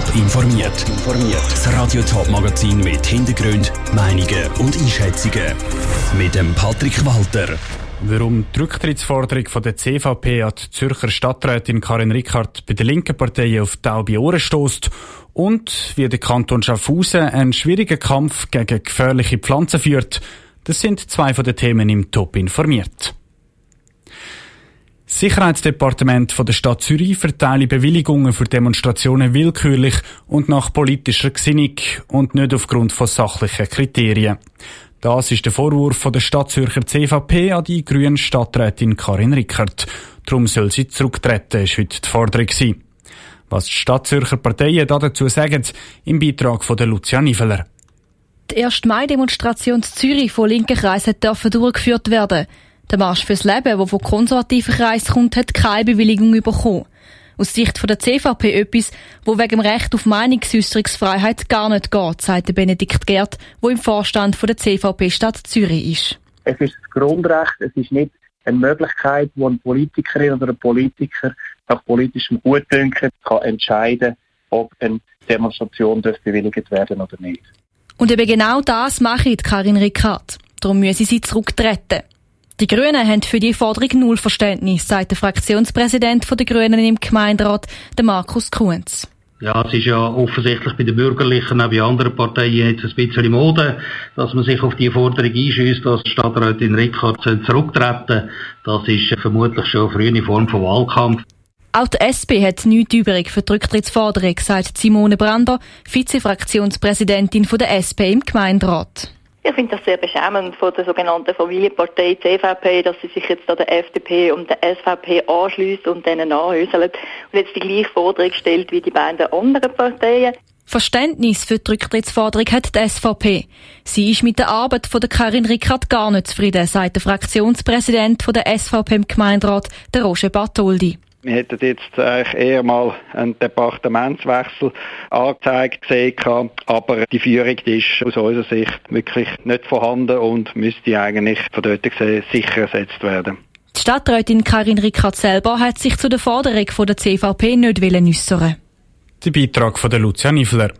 Top informiert. Das Radio Top Magazin mit Hintergrund, Meinungen und Einschätzungen mit dem Patrick Walter. Warum die Rücktrittsforderung von der CVP an die Zürcher Stadträtin Karin Rickard bei der linken Partei auf taube Ohren stößt und wie der Kanton Schaffhausen einen schwierigen Kampf gegen gefährliche Pflanzen führt, das sind zwei von den Themen im Top informiert. Das Sicherheitsdepartement von der Stadt Zürich verteile Bewilligungen für Demonstrationen willkürlich und nach politischer Gesinnung und nicht aufgrund von sachlichen Kriterien. Das ist der Vorwurf von der Stadt Zürcher CVP an die grüne Stadträtin Karin Rickert. Darum soll sie zurücktreten, ist heute die Forderung sein. Was die Stadt Zürcher Parteien dazu sagen, im Beitrag von der Lucia Niveler. Die 1. Mai-Demonstration Zürich von linken Kreisen dürfen durchgeführt werden. Der Marsch fürs Leben, der von konservativen Kreisen kommt, hat keine Bewilligung bekommen. Aus Sicht der CVP etwas, wo wegen dem Recht auf Meinungsäußerungsfreiheit gar nicht geht, sagt Benedikt Gerd, wo im Vorstand der CVP Stadt Zürich ist. Es ist das Grundrecht, es ist nicht eine Möglichkeit, wo eine Politikerin oder ein Politiker nach politischem Gutdünken kann entscheiden ob eine Demonstration bewilligt werden oder nicht. Und eben genau das macht Karin Rickard. Darum müssen sie zurücktreten. Die Grünen haben für die Forderung null Verständnis, sagt der Fraktionspräsident der Grünen im Gemeinderat, der Markus Kunz. Ja, es ist ja offensichtlich bei den Bürgerlichen, auch bei anderen Parteien jetzt ein bisschen Mode, dass man sich auf die Forderung einschießt, dass die Stadträtin Rickard zurücktreten Das ist vermutlich schon eine frühe Form von Wahlkampf. Auch die SP hat nichts übrig für die Rücktrittsforderung, sagt Simone Brander, Vizefraktionspräsidentin der SP im Gemeinderat. Ich finde das sehr beschämend von der sogenannten Familienpartei CVP, dass sie sich jetzt an der FDP und der SVP anschließt und denen anhöselt und jetzt die gleiche Forderung stellt wie die beiden anderen Parteien. Verständnis für die Rücktrittsforderung hat die SVP. Sie ist mit der Arbeit von der Karin Rickard gar nicht zufrieden, sagt der Fraktionspräsident von der SVP im Gemeinderat, der Roger Bartoldi. Wir hätten jetzt eigentlich eher mal einen Departementswechsel angezeigt gesehen, aber die Führung die ist aus unserer Sicht wirklich nicht vorhanden und müsste eigentlich von dort gesehen sicher ersetzt werden. Die Stadträtin Karin Rickard selber hat sich zu der Forderung von der CVP nicht äußern Der Beitrag von der Lucia Niffler.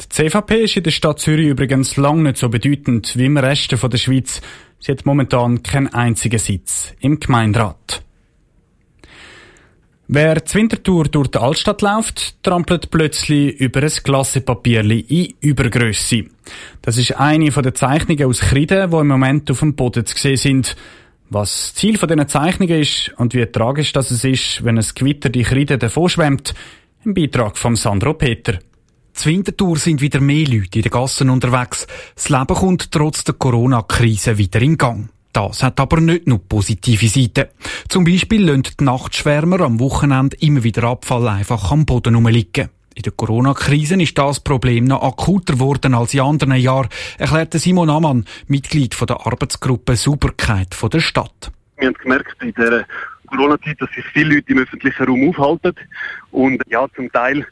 Die CVP ist in der Stadt Zürich übrigens lange nicht so bedeutend wie im Rest der Schweiz. Sie hat momentan keinen einzigen Sitz im Gemeinderat. Wer zur Wintertour durch die Altstadt läuft, trampelt plötzlich über ein Glassepapierli in Übergrösse. Das ist eine den Zeichnungen aus Kreide, die im Moment auf dem Boden zu sehen sind. Was das Ziel von diesen Zeichnungen ist und wie tragisch das ist, wenn ein Gewitter die Kreide davon schwemmt, im Beitrag von Sandro Peter. Zur Wintertour sind wieder mehr Leute in den Gassen unterwegs. Das Leben kommt trotz der Corona-Krise wieder in Gang. Das hat aber nicht nur positive Seiten. Zum Beispiel lassen die Nachtschwärmer am Wochenende immer wieder Abfall einfach am Boden rumliegen. In der Corona-Krise ist das Problem noch akuter geworden als in anderen Jahren, erklärte Simon Amann, Mitglied der Arbeitsgruppe Sauberkeit der Stadt. Wir haben gemerkt in der Corona-Zeit, dass sich viele Leute im öffentlichen Raum aufhalten und ja, zum Teil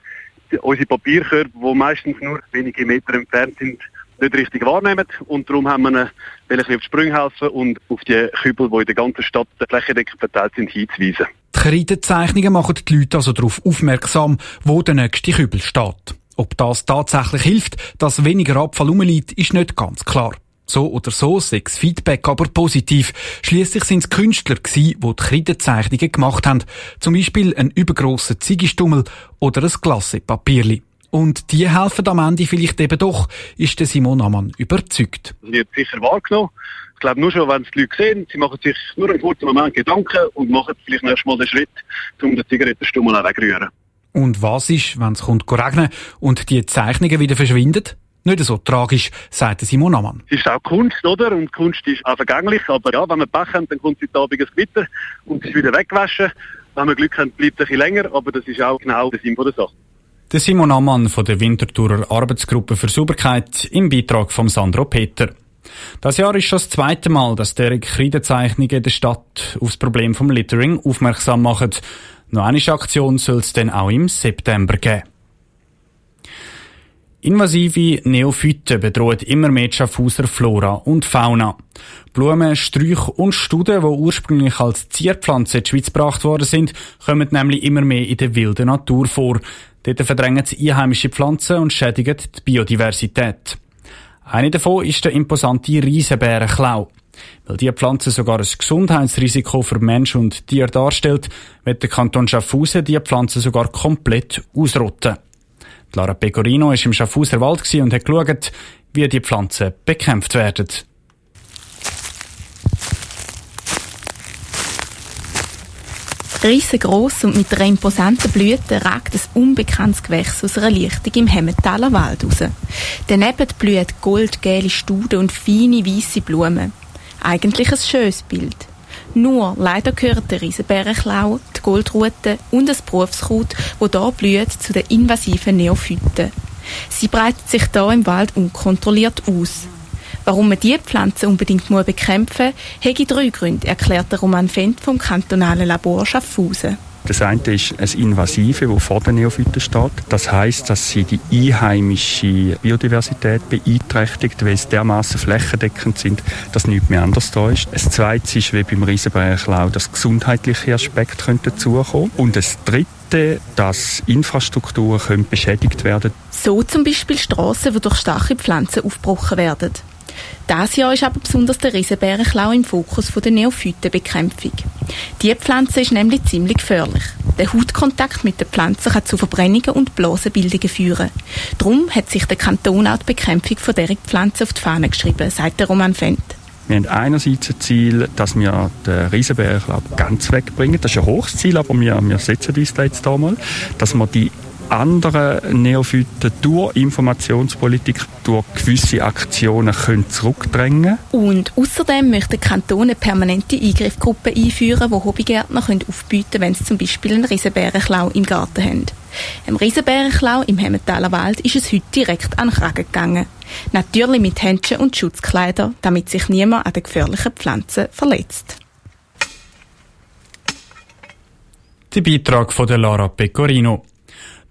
unsere Papierkörbe, die meistens nur wenige Meter entfernt sind, nicht richtig wahrnehmen. Und darum haben wir ein auf die Sprünge helfen und auf die Kübel, die in der ganzen Stadt flächendeckend verteilt sind, hinzuweisen. Die Kreidenzeichnungen machen die Leute also darauf aufmerksam, wo der nächste Kübel steht. Ob das tatsächlich hilft, dass weniger Abfall rumliegt, ist nicht ganz klar. So oder so sei das Feedback aber positiv. Schließlich sind es Künstler gsi, die die Kreidenzeichnungen gemacht haben. Zum Beispiel ein übergrosser Ziegestummel oder ein Glassepapierli. Und die helfen am Ende vielleicht eben doch, ist der Simon Amann überzeugt. Das wird sicher wahrgenommen. Ich glaube, nur schon, wenn es die Leute sehen, sie machen sich nur einen kurzen Moment Gedanken und machen vielleicht erst mal den Schritt, um den Zigarettenstummel wegzurühren. Und was ist, wenn es regnen und die Zeichnungen wieder verschwinden? Nicht so tragisch, sagt Simon Amann. Es ist auch Kunst, oder? Und Kunst ist auch vergänglich. Aber ja, wenn wir Pech haben, dann kommt heute Abend ein Gewitter und es ist wieder weggewaschen. Wenn wir Glück haben, bleibt es ein bisschen länger. Aber das ist auch genau der Sinn der Sache. Der Simon Ammann von der Winterthurer Arbeitsgruppe für Sauberkeit im Beitrag von Sandro Peter. Das Jahr ist schon das zweite Mal, dass der Kreidezeichnungen der Stadt auf das Problem vom Littering aufmerksam machen. Noch eine Aktion soll es dann auch im September geben. Invasive Neophyten bedrohen immer mehr die Schaffhauser Flora und Fauna. Blumen, Sträuche und Studen, die ursprünglich als Zierpflanzen in die Schweiz gebracht worden sind, kommen nämlich immer mehr in der wilden Natur vor. Dort verdrängen sie einheimische Pflanzen und schädigen die Biodiversität. Eine davon ist der imposante Riesenbärenklau. Weil diese Pflanze sogar ein Gesundheitsrisiko für Mensch und Tier darstellt, wird der Kanton Schaffhausen diese Pflanze sogar komplett ausrotten. Lara Pecorino war im Schaffhauser Wald und hat geschaut, wie die Pflanzen bekämpft werden. Riesengroß und mit einer imposanten Blüte ragt ein unbekanntes Gewächs aus einer Lichtung im Hemmentaler Wald raus. Daneben blühen goldgelbe Studen und feine weiße Blumen. Eigentlich ein schönes Bild. Nur leider gehören der Riesenbärenklau, die Goldrute und das Berufskraut, wo da blüht, zu den invasiven Neophyten. Sie breitet sich da im Wald unkontrolliert aus. Warum man diese Pflanze unbedingt muss bekämpfen muss, hätte drei Gründe, erklärt der Roman Fendt vom kantonalen Labor Schaffhausen. Das eine ist ein Invasive, das vor den Neophyten steht. Das heißt, dass sie die einheimische Biodiversität beeinträchtigt, weil sie dermaßen flächendeckend sind, dass nichts mehr anders da ist. Das zweite ist, wie beim Riesenbärenklau, dass gesundheitliche Aspekte dazukommen Und das dritte dass Infrastrukturen beschädigt werden So zum Beispiel Strassen, die durch starke Pflanzen aufgebrochen werden. Das Jahr ist aber besonders der Riesenbärenklau im Fokus der Neophytenbekämpfung. Diese Pflanze ist nämlich ziemlich gefährlich. Der Hautkontakt mit der Pflanze kann zu Verbrennungen und Blasenbildungen führen. Darum hat sich der Kanton auch die Bekämpfung von dieser Pflanze auf die Fahne geschrieben, sagt der Roman Fendt. Wir haben einerseits ein Ziel, dass wir den Riesenbärenklau ganz wegbringen. Das ist ein hohes Ziel, aber wir, wir setzen uns da jetzt einmal, dass wir die anderen Neophyten durch Informationspolitik, durch gewisse Aktionen können zurückdrängen Und außerdem möchte der Kanton eine permanente Eingriffgruppe einführen, wo Hobbygärtner können aufbieten können, wenn sie zum Beispiel einen Riesenbärenklau im Garten haben. Im Riesenbärenklau im Hemmentaler Wald ist es heute direkt an den Kragen gegangen. Natürlich mit Händchen und Schutzkleidern, damit sich niemand an den gefährlichen Pflanzen verletzt. Der Beitrag von der Lara Pecorino.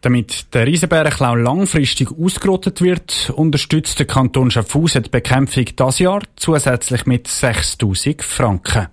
Damit der Riesenbärenklau langfristig ausgerottet wird, unterstützt der Kanton Schaffhausen die Bekämpfung das Jahr zusätzlich mit 6000 Franken.